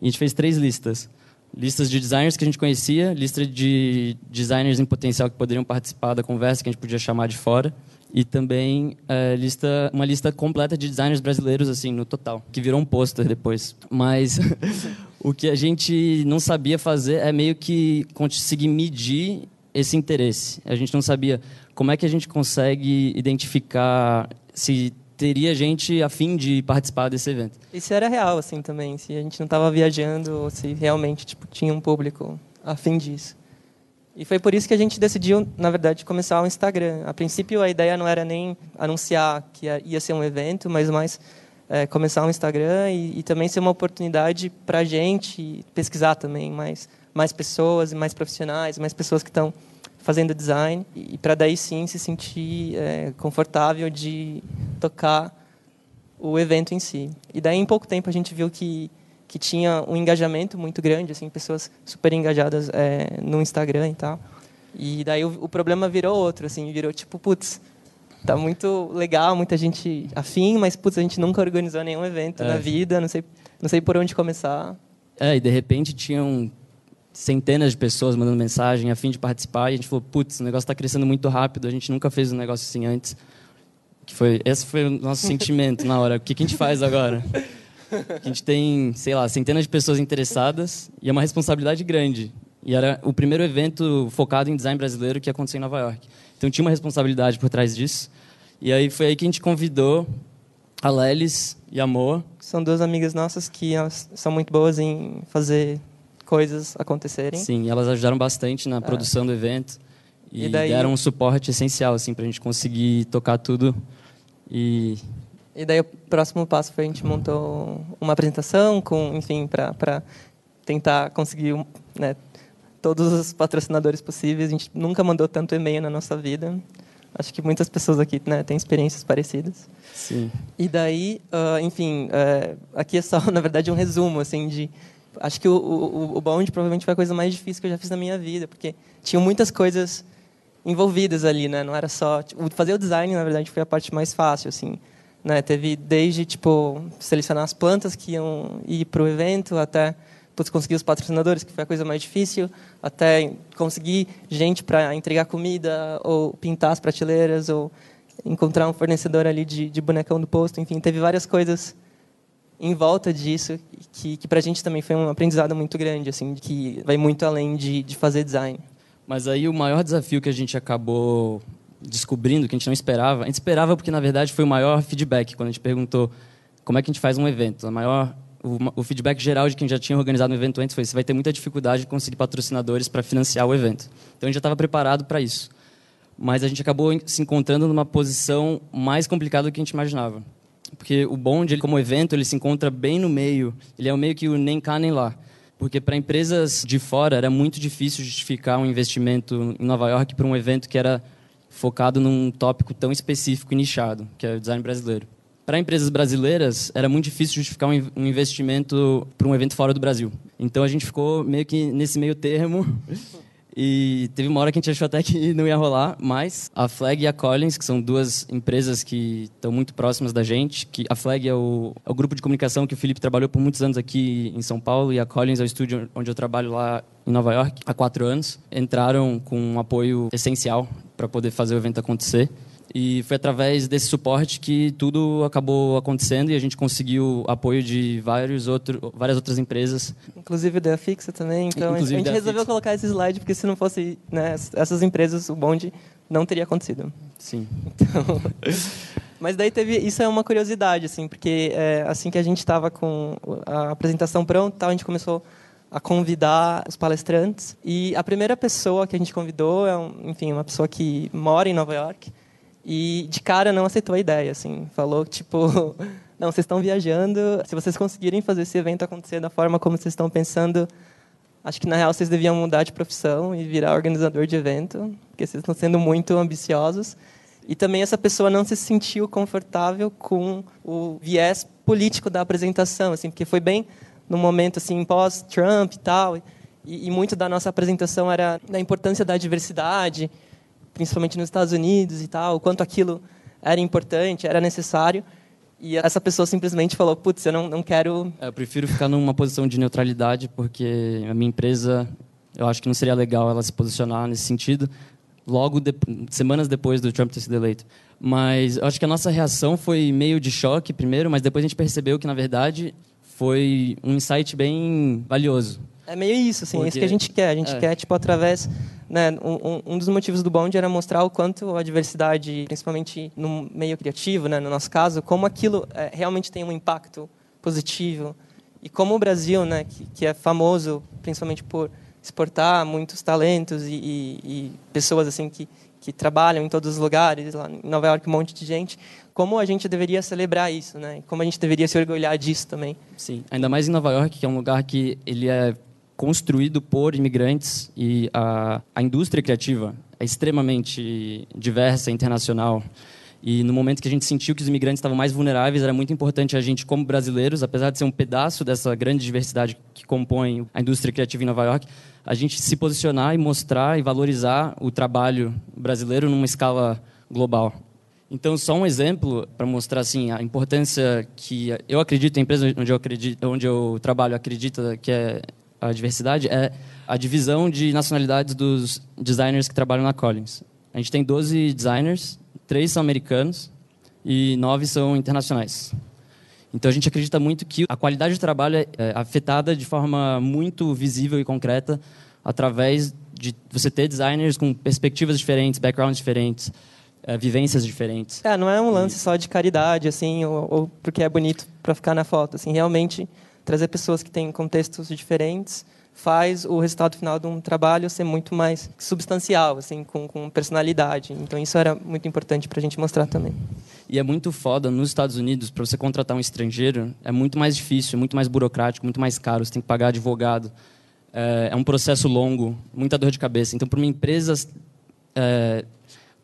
E a gente fez três listas. Listas de designers que a gente conhecia, lista de designers em potencial que poderiam participar da conversa, que a gente podia chamar de fora, e também é, lista, uma lista completa de designers brasileiros assim no total, que virou um pôster depois. Mas o que a gente não sabia fazer é meio que conseguir medir esse interesse. A gente não sabia como é que a gente consegue identificar se teria gente a fim de participar desse evento. Isso era real assim também, se a gente não estava viajando ou se realmente tipo tinha um público a fim disso. E foi por isso que a gente decidiu, na verdade, começar o Instagram. A princípio, a ideia não era nem anunciar que ia ser um evento, mas mais é, começar um Instagram e, e, também ser uma oportunidade para a gente pesquisar também mais, mais pessoas, mais profissionais, mais pessoas que estão fazendo design e, e para daí sim se sentir é, confortável de tocar o evento em si. E daí em pouco tempo a gente viu que que tinha um engajamento muito grande, assim, pessoas super engajadas é, no Instagram e tal. E daí o, o, problema virou outro, assim, virou tipo, putz, tá muito legal, muita gente afim, mas putz, a gente nunca organizou nenhum evento é. na vida, não sei, não sei por onde começar. É, e de repente tinham centenas de pessoas mandando mensagem a fim de participar e a gente falou, putz, o negócio está crescendo muito rápido, a gente nunca fez um negócio assim antes. Que foi, esse foi o nosso sentimento na hora. O que, que a gente faz agora? A gente tem, sei lá, centenas de pessoas interessadas e é uma responsabilidade grande. E era o primeiro evento focado em design brasileiro que aconteceu em Nova York. Então tinha uma responsabilidade por trás disso. E aí foi aí que a gente convidou a Lelis e a Moa. São duas amigas nossas que são muito boas em fazer coisas acontecerem. Sim, elas ajudaram bastante na é. produção do evento e, e daí... deram um suporte essencial assim para a gente conseguir tocar tudo e e daí o próximo passo foi a gente montou uma apresentação com, enfim, para tentar conseguir né, todos os patrocinadores possíveis. A gente nunca mandou tanto e-mail na nossa vida. Acho que muitas pessoas aqui né, têm experiências parecidas. Sim. E daí, uh, enfim, uh, aqui é só, na verdade, um resumo, assim, de... Acho que o, o, o bonde provavelmente foi a coisa mais difícil que eu já fiz na minha vida, porque tinham muitas coisas envolvidas ali, né? Não era só... Tipo, fazer o design, na verdade, foi a parte mais fácil, assim. Né? Teve desde tipo selecionar as plantas que iam ir para o evento até putz, conseguir os patrocinadores, que foi a coisa mais difícil, até conseguir gente para entregar comida ou pintar as prateleiras ou encontrar um fornecedor ali de, de bonecão do posto. Enfim, teve várias coisas em volta disso que, que para a gente também foi um aprendizado muito grande, assim, que vai muito além de, de fazer design. Mas aí o maior desafio que a gente acabou descobrindo que a gente não esperava. A gente esperava porque, na verdade, foi o maior feedback quando a gente perguntou como é que a gente faz um evento. A maior, o, o feedback geral de quem já tinha organizado um evento antes foi: você vai ter muita dificuldade de conseguir patrocinadores para financiar o evento. Então a gente já estava preparado para isso. Mas a gente acabou se encontrando numa posição mais complicada do que a gente imaginava. Porque o Bond, ele, como evento, ele se encontra bem no meio. Ele é o meio que o nem cá nem lá. porque para empresas de fora era muito difícil justificar um investimento em Nova York para um evento que era focado num tópico tão específico e nichado, que é o design brasileiro. Para empresas brasileiras, era muito difícil justificar um investimento para um evento fora do Brasil. Então a gente ficou meio que nesse meio termo e teve uma hora que a gente achou até que não ia rolar, mas a Flag e a Collins, que são duas empresas que estão muito próximas da gente, que a Flag é o, é o grupo de comunicação que o Felipe trabalhou por muitos anos aqui em São Paulo e a Collins é o estúdio onde eu trabalho lá em Nova York há quatro anos. Entraram com um apoio essencial para poder fazer o evento acontecer. E foi através desse suporte que tudo acabou acontecendo e a gente conseguiu apoio de vários outro, várias outras empresas. Inclusive da Fixa também. Então Inclusive a gente resolveu Fixa. colocar esse slide porque se não fosse né, essas empresas, o bonde não teria acontecido. Sim. Então, mas daí teve isso é uma curiosidade assim, porque é, assim que a gente estava com a apresentação pronta, a gente começou a convidar os palestrantes. E a primeira pessoa que a gente convidou é, um, enfim, uma pessoa que mora em Nova York e de cara não aceitou a ideia, assim, falou tipo, não, vocês estão viajando, se vocês conseguirem fazer esse evento acontecer da forma como vocês estão pensando, acho que na real vocês deviam mudar de profissão e virar organizador de evento, porque vocês estão sendo muito ambiciosos. E também essa pessoa não se sentiu confortável com o viés político da apresentação, assim, porque foi bem no momento assim pós-Trump e tal, e, e muito da nossa apresentação era da importância da diversidade principalmente nos Estados Unidos e tal, o quanto aquilo era importante, era necessário. E essa pessoa simplesmente falou: Putz, eu não, não quero. É, eu prefiro ficar numa posição de neutralidade, porque a minha empresa, eu acho que não seria legal ela se posicionar nesse sentido, logo de... semanas depois do Trump ter sido eleito. Mas eu acho que a nossa reação foi meio de choque primeiro, mas depois a gente percebeu que, na verdade, foi um insight bem valioso. É meio isso, assim, Porque... é isso que a gente quer. A gente é. quer, tipo, através... Né, um, um, dos motivos do Bond era mostrar o quanto a diversidade, principalmente no meio criativo, né, no nosso caso, como aquilo é, realmente tem um impacto positivo. E como o Brasil, né, que, que é famoso principalmente por exportar muitos talentos e, e, e pessoas assim que, que trabalham em todos os lugares, lá em Nova York um monte de gente, como a gente deveria celebrar isso, né? Como a gente deveria se orgulhar disso também. Sim, ainda mais em Nova York, que é um lugar que ele é construído por imigrantes e a, a indústria criativa é extremamente diversa, internacional. E no momento que a gente sentiu que os imigrantes estavam mais vulneráveis, era muito importante a gente, como brasileiros, apesar de ser um pedaço dessa grande diversidade que compõe a indústria criativa em Nova York, a gente se posicionar e mostrar e valorizar o trabalho brasileiro numa escala global. Então, só um exemplo para mostrar assim a importância que eu acredito, a empresa onde eu acredito, onde eu trabalho acredita que é a diversidade é a divisão de nacionalidades dos designers que trabalham na Collins. A gente tem 12 designers, três são americanos e nove são internacionais. Então a gente acredita muito que a qualidade de trabalho é, é afetada de forma muito visível e concreta através de você ter designers com perspectivas diferentes, backgrounds diferentes, é, vivências diferentes. É, não é um lance só de caridade assim ou, ou porque é bonito para ficar na foto, assim, realmente trazer pessoas que têm contextos diferentes faz o resultado final de um trabalho ser muito mais substancial, assim, com, com personalidade. Então isso era muito importante para a gente mostrar também. E é muito foda nos Estados Unidos para você contratar um estrangeiro é muito mais difícil, muito mais burocrático, muito mais caro. Você tem que pagar advogado. É, é um processo longo, muita dor de cabeça. Então, para uma empresa é,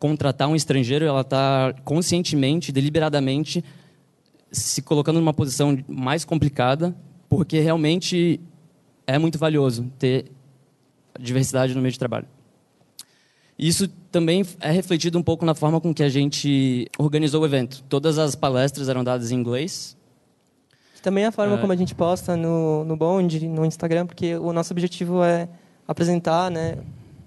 contratar um estrangeiro, ela está conscientemente, deliberadamente se colocando numa posição mais complicada porque realmente é muito valioso ter diversidade no meio de trabalho. Isso também é refletido um pouco na forma com que a gente organizou o evento. Todas as palestras eram dadas em inglês. Também a forma é... como a gente posta no, no Bond, no Instagram, porque o nosso objetivo é apresentar né,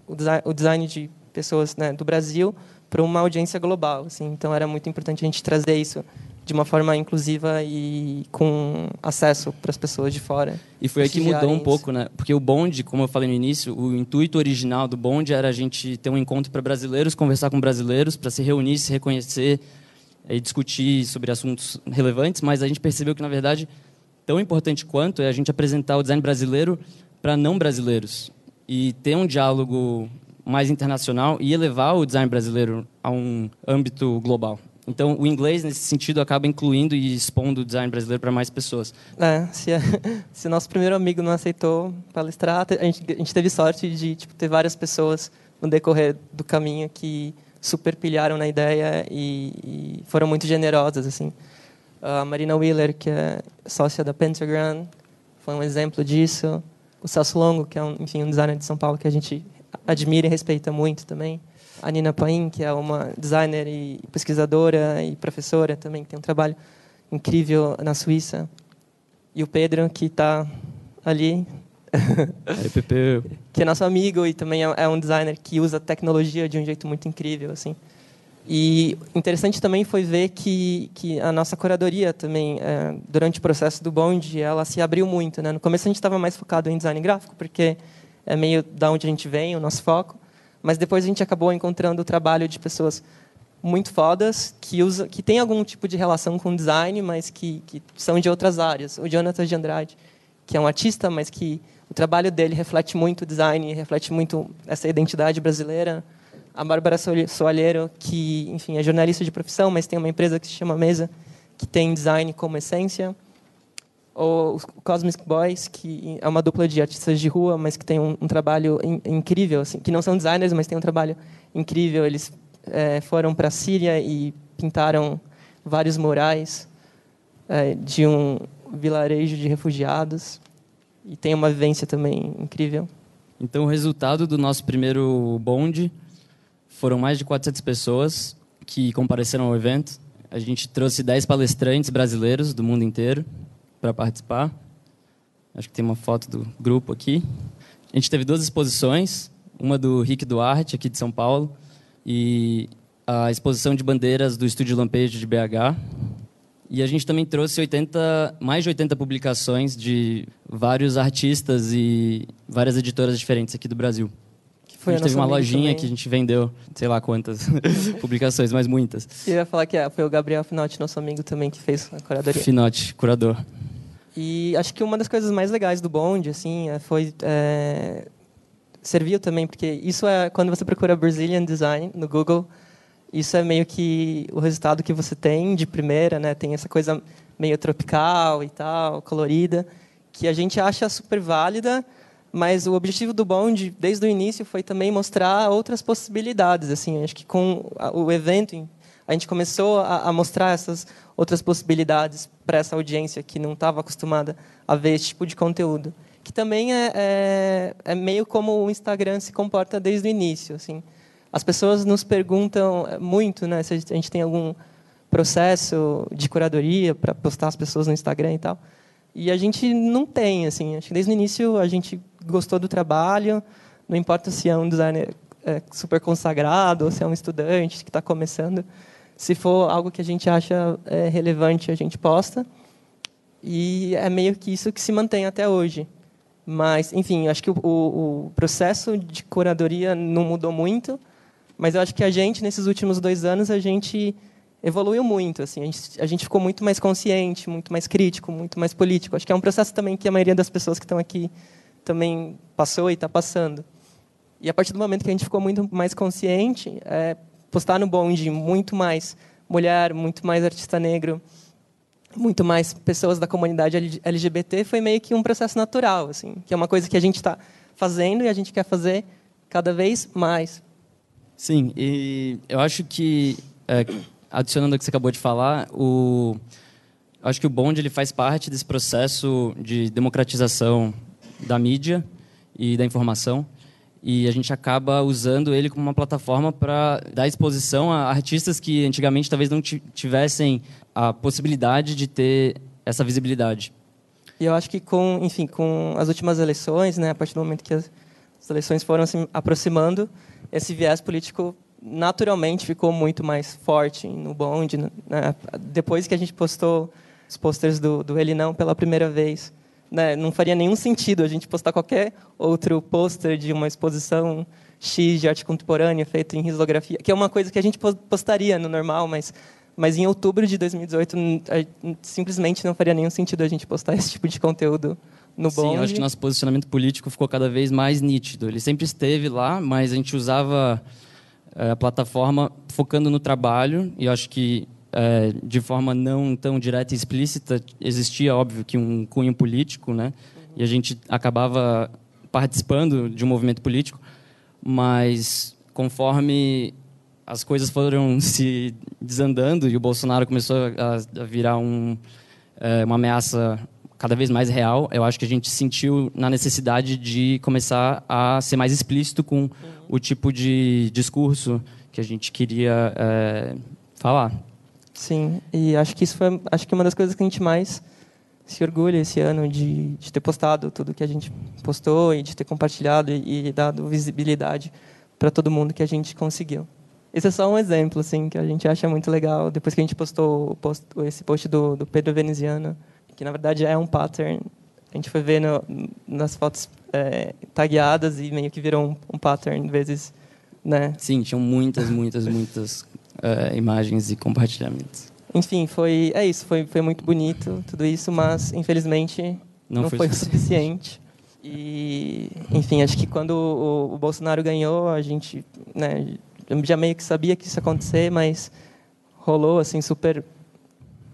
o, design, o design de pessoas né, do Brasil para uma audiência global. Assim. Então, era muito importante a gente trazer isso de uma forma inclusiva e com acesso para as pessoas de fora. E foi aí que mudou um pouco, né? Porque o bonde, como eu falei no início, o intuito original do bonde era a gente ter um encontro para brasileiros, conversar com brasileiros, para se reunir, se reconhecer e discutir sobre assuntos relevantes, mas a gente percebeu que, na verdade, tão importante quanto é a gente apresentar o design brasileiro para não brasileiros e ter um diálogo mais internacional e elevar o design brasileiro a um âmbito global. Então, o inglês, nesse sentido, acaba incluindo e expondo o design brasileiro para mais pessoas. É, se, se nosso primeiro amigo não aceitou palestrar, a gente, a gente teve sorte de tipo, ter várias pessoas no decorrer do caminho que super pilharam na ideia e, e foram muito generosas. assim. A Marina Wheeler, que é sócia da Pentagram, foi um exemplo disso. O Celso Longo, que é um, enfim, um designer de São Paulo que a gente admira e respeita muito também a Nina Paim, que é uma designer e pesquisadora e professora também, que tem um trabalho incrível na Suíça. E o Pedro, que está ali. Aí, Pepe. que é nosso amigo e também é, é um designer que usa tecnologia de um jeito muito incrível, assim. E interessante também foi ver que, que a nossa curadoria também, é, durante o processo do Bond, ela se abriu muito. Né? No começo a gente estava mais focado em design gráfico, porque é meio da onde a gente vem, o nosso foco. Mas depois a gente acabou encontrando o trabalho de pessoas muito fodas que usa, que tem algum tipo de relação com design, mas que, que são de outras áreas. O Jonathan de Andrade, que é um artista, mas que o trabalho dele reflete muito o design, reflete muito essa identidade brasileira. A Bárbara Soalheiro, que, enfim, é jornalista de profissão, mas tem uma empresa que se chama Mesa, que tem design como essência ou os Cosmic Boys, que é uma dupla de artistas de rua, mas que tem um, um trabalho in, incrível, assim, que não são designers, mas tem um trabalho incrível. Eles é, foram para a Síria e pintaram vários murais é, de um vilarejo de refugiados e tem uma vivência também incrível. Então, o resultado do nosso primeiro bonde foram mais de 400 pessoas que compareceram ao evento. A gente trouxe 10 palestrantes brasileiros do mundo inteiro para participar. Acho que tem uma foto do grupo aqui. A gente teve duas exposições, uma do Rick Duarte, aqui de São Paulo, e a exposição de bandeiras do Estúdio Lampejo de BH. E a gente também trouxe 80, mais de 80 publicações de vários artistas e várias editoras diferentes aqui do Brasil. a gente teve uma lojinha também. que a gente vendeu, sei lá quantas publicações, mas muitas. Eu ia falar que é, foi o Gabriel Finotti, nosso amigo também, que fez a curadoria. Finotti, curador. E acho que uma das coisas mais legais do Bond, assim, é, foi é, serviu também porque isso é quando você procura Brazilian Design no Google, isso é meio que o resultado que você tem de primeira, né? Tem essa coisa meio tropical e tal, colorida, que a gente acha super válida, mas o objetivo do Bond desde o início foi também mostrar outras possibilidades, assim, acho que com o evento a gente começou a mostrar essas outras possibilidades para essa audiência que não estava acostumada a ver esse tipo de conteúdo. Que também é, é, é, meio como o Instagram se comporta desde o início. Assim. As pessoas nos perguntam muito né, se a gente tem algum processo de curadoria para postar as pessoas no Instagram e tal. E a gente não tem. Assim, acho que desde o início a gente gostou do trabalho, não importa se é um designer é, super consagrado ou se é um estudante que está começando se for algo que a gente acha é, relevante, a gente posta. E é meio que isso que se mantém até hoje. Mas, enfim, acho que o, o, processo de curadoria não mudou muito, mas eu acho que a gente, nesses últimos dois anos, a gente evoluiu muito. Assim, a gente, a gente ficou muito mais consciente, muito mais crítico, muito mais político. Acho que é um processo também que a maioria das pessoas que estão aqui também passou e está passando. E a partir do momento que a gente ficou muito mais consciente, é, postar no bonde muito mais mulher, muito mais artista negro, muito mais pessoas da comunidade LGBT foi meio que um processo natural, assim, que é uma coisa que a gente está fazendo e a gente quer fazer cada vez mais. Sim, e eu acho que é, adicionando o que você acabou de falar, o acho que o Bond ele faz parte desse processo de democratização da mídia e da informação e a gente acaba usando ele como uma plataforma para dar exposição a artistas que antigamente talvez não tivessem a possibilidade de ter essa visibilidade. E eu acho que com, enfim, com as últimas eleições, né, a partir do momento que as, eleições foram se aproximando, esse viés político naturalmente ficou muito mais forte no bonde. Né? Depois que a gente postou os posters do, do Ele Não pela primeira vez, né, não faria nenhum sentido a gente postar qualquer outro pôster de uma exposição X de arte contemporânea feita em risografia, que é uma coisa que a gente postaria no normal, mas mas em outubro de 2018 simplesmente não faria nenhum sentido a gente postar esse tipo de conteúdo no Sim, Sim, acho que nosso posicionamento político ficou cada vez mais nítido. Ele sempre esteve lá, mas a gente usava eh, a plataforma focando no trabalho, e acho que de forma não tão direta e explícita, existia, óbvio, que um cunho político, né? E a gente acabava participando de um movimento político, mas conforme as coisas foram se desandando e o Bolsonaro começou a, virar um, é, uma ameaça cada vez mais real, eu acho que a gente sentiu na necessidade de começar a ser mais explícito com o tipo de discurso que a gente queria é, falar. Sim, e acho que isso foi acho que uma das coisas que a gente mais se orgulha esse ano de, de ter postado tudo que a gente postou e de ter compartilhado e, e dado visibilidade para todo mundo que a gente conseguiu. Esse é só um exemplo, assim, que a gente acha muito legal. Depois que a gente postou post, esse post do, do, Pedro Veneziano, que na verdade é um pattern, a gente foi ver nas fotos é, tagueadas e meio que virou um, um, pattern, vezes, né? Sim, tinham muitas, muitas, muitas é, imagens e compartilhamentos. Enfim, foi é isso, foi, foi muito bonito tudo isso, mas infelizmente não, não foi, foi o suficiente. E, enfim, acho que quando o, o Bolsonaro ganhou, a gente, né, já meio que sabia que isso ia acontecer, mas rolou assim super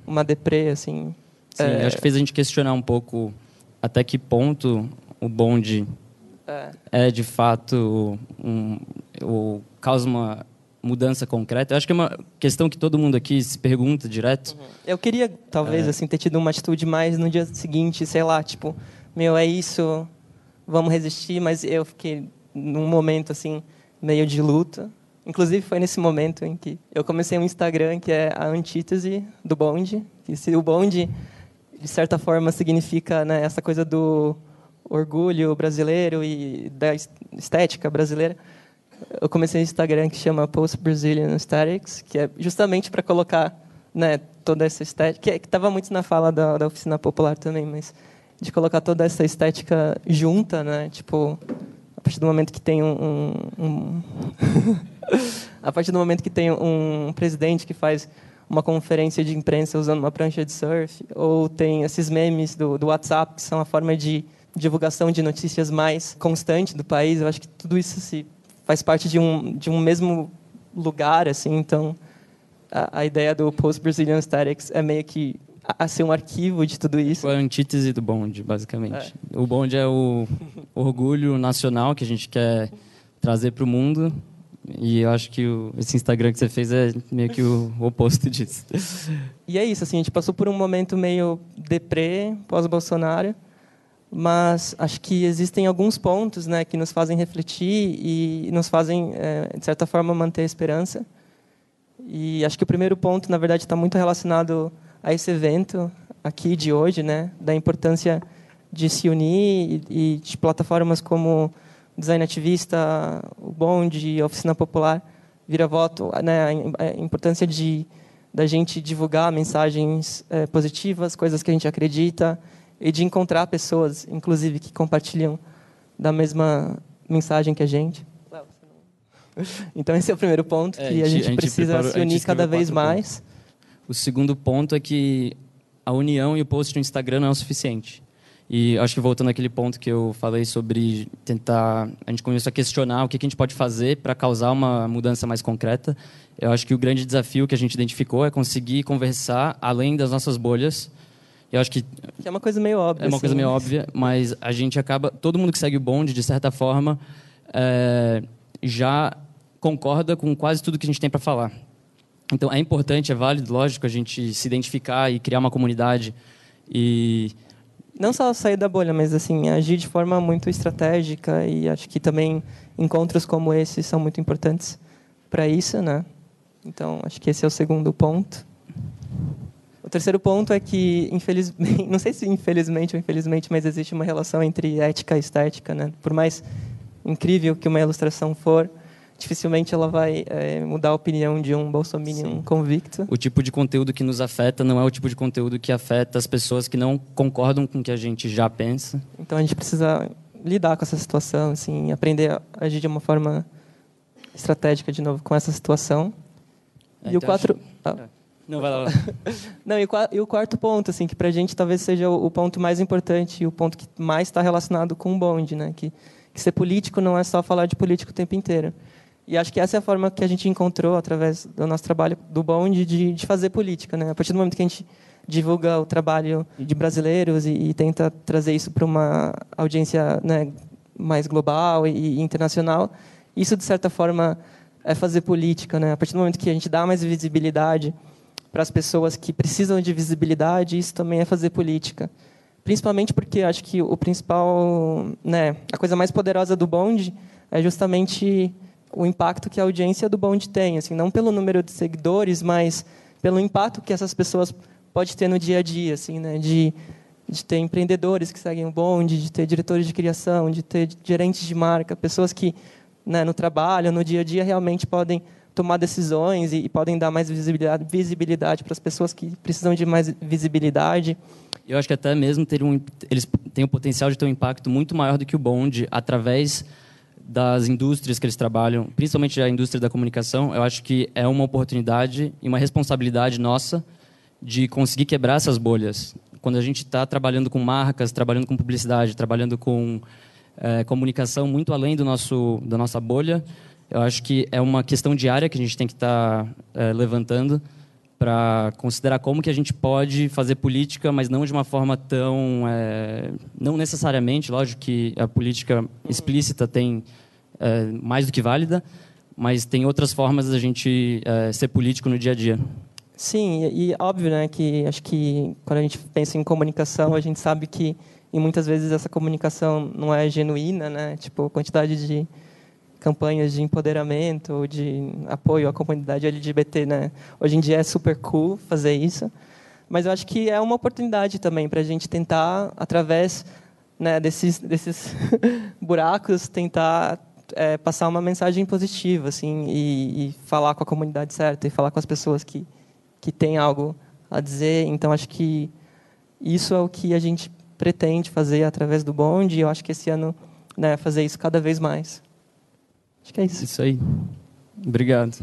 uma deprê assim. Sim, é... acho que fez a gente questionar um pouco até que ponto o bonde é, é de fato um, o causa uma mudança concreta. Eu acho que é uma questão que todo mundo aqui se pergunta direto. Uhum. Eu queria talvez é. assim ter tido uma atitude mais no dia seguinte, sei lá, tipo, meu é isso, vamos resistir, mas eu fiquei num momento assim meio de luta Inclusive, foi nesse momento em que eu comecei um Instagram que é a antítese do bonde. Que se o bonde, de certa forma, significa né, essa coisa do orgulho brasileiro e da estética brasileira, eu comecei um Instagram que chama Post Brazilian Aesthetics, que é justamente para colocar né, toda essa estética, que é, estava muito na fala da, da oficina popular também, mas de colocar toda essa estética junta, né, tipo a partir do momento que tem um, um, um a partir do momento que tem um presidente que faz uma conferência de imprensa usando uma prancha de surf, ou tem esses memes do, do WhatsApp, que são a forma de divulgação de notícias mais constante do país, eu acho que tudo isso se faz parte de um, de um mesmo lugar, assim, então a, a ideia do Post-Brazilian Aesthetics é meio que a, ser um arquivo de tudo isso. A antítese do bonde, basicamente. É. O bonde é o orgulho nacional que a gente quer trazer para o mundo. E eu acho que o, esse Instagram que você fez é meio que o oposto disso. E é isso, assim, a gente passou por um momento meio deprê, pós-Bolsonaro, mas acho que existem alguns pontos né, que nos fazem refletir e nos fazem, é, de certa forma, manter a esperança. E acho que o primeiro ponto, na verdade, está muito relacionado a esse evento aqui de hoje, né, da importância de se unir e, e de plataformas como Design Ativista, o Bonde, Oficina Popular, Vira Voto, né, a importância de da gente divulgar mensagens é, positivas, coisas que a gente acredita e de encontrar pessoas, inclusive que compartilham da mesma mensagem que a gente. Então esse é o primeiro ponto é, que a gente, a gente precisa preparou, se unir cada vez mais. Pontos. O segundo ponto é que a união e o post no Instagram não é o suficiente. E acho que voltando àquele ponto que eu falei sobre tentar. A gente começou a questionar o que a gente pode fazer para causar uma mudança mais concreta. Eu acho que o grande desafio que a gente identificou é conseguir conversar além das nossas bolhas. Eu acho que. Que é uma coisa meio óbvia. É uma assim. coisa meio óbvia, mas a gente acaba. Todo mundo que segue o bonde, de certa forma, é, já concorda com quase tudo que a gente tem para falar. Então é importante, é válido, lógico, a gente se identificar e criar uma comunidade e não só sair da bolha, mas assim agir de forma muito estratégica e acho que também encontros como esse são muito importantes para isso, né? Então acho que esse é o segundo ponto. O terceiro ponto é que infelizmente, não sei se infelizmente ou infelizmente, mas existe uma relação entre ética e estética, né? Por mais incrível que uma ilustração for, dificilmente ela vai é, mudar a opinião de um bolsominion convicto. O tipo de conteúdo que nos afeta não é o tipo de conteúdo que afeta as pessoas que não concordam com o que a gente já pensa. Então a gente precisa lidar com essa situação, assim, aprender a agir de uma forma estratégica de novo com essa situação. É, e então o quatro... Acho... Ah. É. Não, vai lá. não, e e o, quarto ponto, assim, que para a gente talvez seja o, o, ponto mais importante e o ponto que mais está relacionado com o bonde, né? Que, que ser político não é só falar de político o tempo inteiro. E acho que essa é a forma que a gente encontrou, através do nosso trabalho do Bond, de, de fazer política. Né? A partir do momento que a gente divulga o trabalho de brasileiros e, e tenta trazer isso para uma audiência né, mais global e, e, internacional, isso, de certa forma, é fazer política. Né? A partir do momento que a gente dá mais visibilidade para as pessoas que precisam de visibilidade, isso também é fazer política. Principalmente porque acho que o principal, né, a coisa mais poderosa do Bond é justamente o impacto que a audiência do Bond tem, assim, não pelo número de seguidores, mas pelo impacto que essas pessoas pode ter no dia a dia, assim, né, de de ter empreendedores que seguem o Bond, de ter diretores de criação, de ter gerentes de marca, pessoas que né, no trabalho, no dia a dia realmente podem tomar decisões e, e podem dar mais visibilidade, visibilidade para as pessoas que precisam de mais visibilidade. Eu acho que até mesmo ter um, eles têm o potencial de ter um impacto muito maior do que o Bond através das indústrias que eles trabalham, principalmente a indústria da comunicação, eu acho que é uma oportunidade e uma responsabilidade nossa de conseguir quebrar essas bolhas. Quando a gente está trabalhando com marcas, trabalhando com publicidade, trabalhando com é, comunicação muito além do nosso da nossa bolha, eu acho que é uma questão diária que a gente tem que estar tá, é, levantando para considerar como que a gente pode fazer política, mas não de uma forma tão é, não necessariamente, lógico que a política explícita tem é, mais do que válida, mas tem outras formas da gente é, ser político no dia a dia. Sim, e, e óbvio, né, que acho que quando a gente pensa em comunicação, a gente sabe que e muitas vezes essa comunicação não é genuína, né? Tipo, a quantidade de campanhas de empoderamento, de apoio à comunidade LGBT, né? Hoje em dia é super cool fazer isso, mas eu acho que é uma oportunidade também para a gente tentar, através né, desses, desses buracos, tentar é, passar uma mensagem positiva, assim, e, e, falar com a comunidade certa, e falar com as pessoas que que têm algo a dizer. Então, acho que isso é o que a gente pretende fazer através do bonde. E eu acho que esse ano, né, fazer isso cada vez mais. Acho que é isso. Isso aí. Obrigado.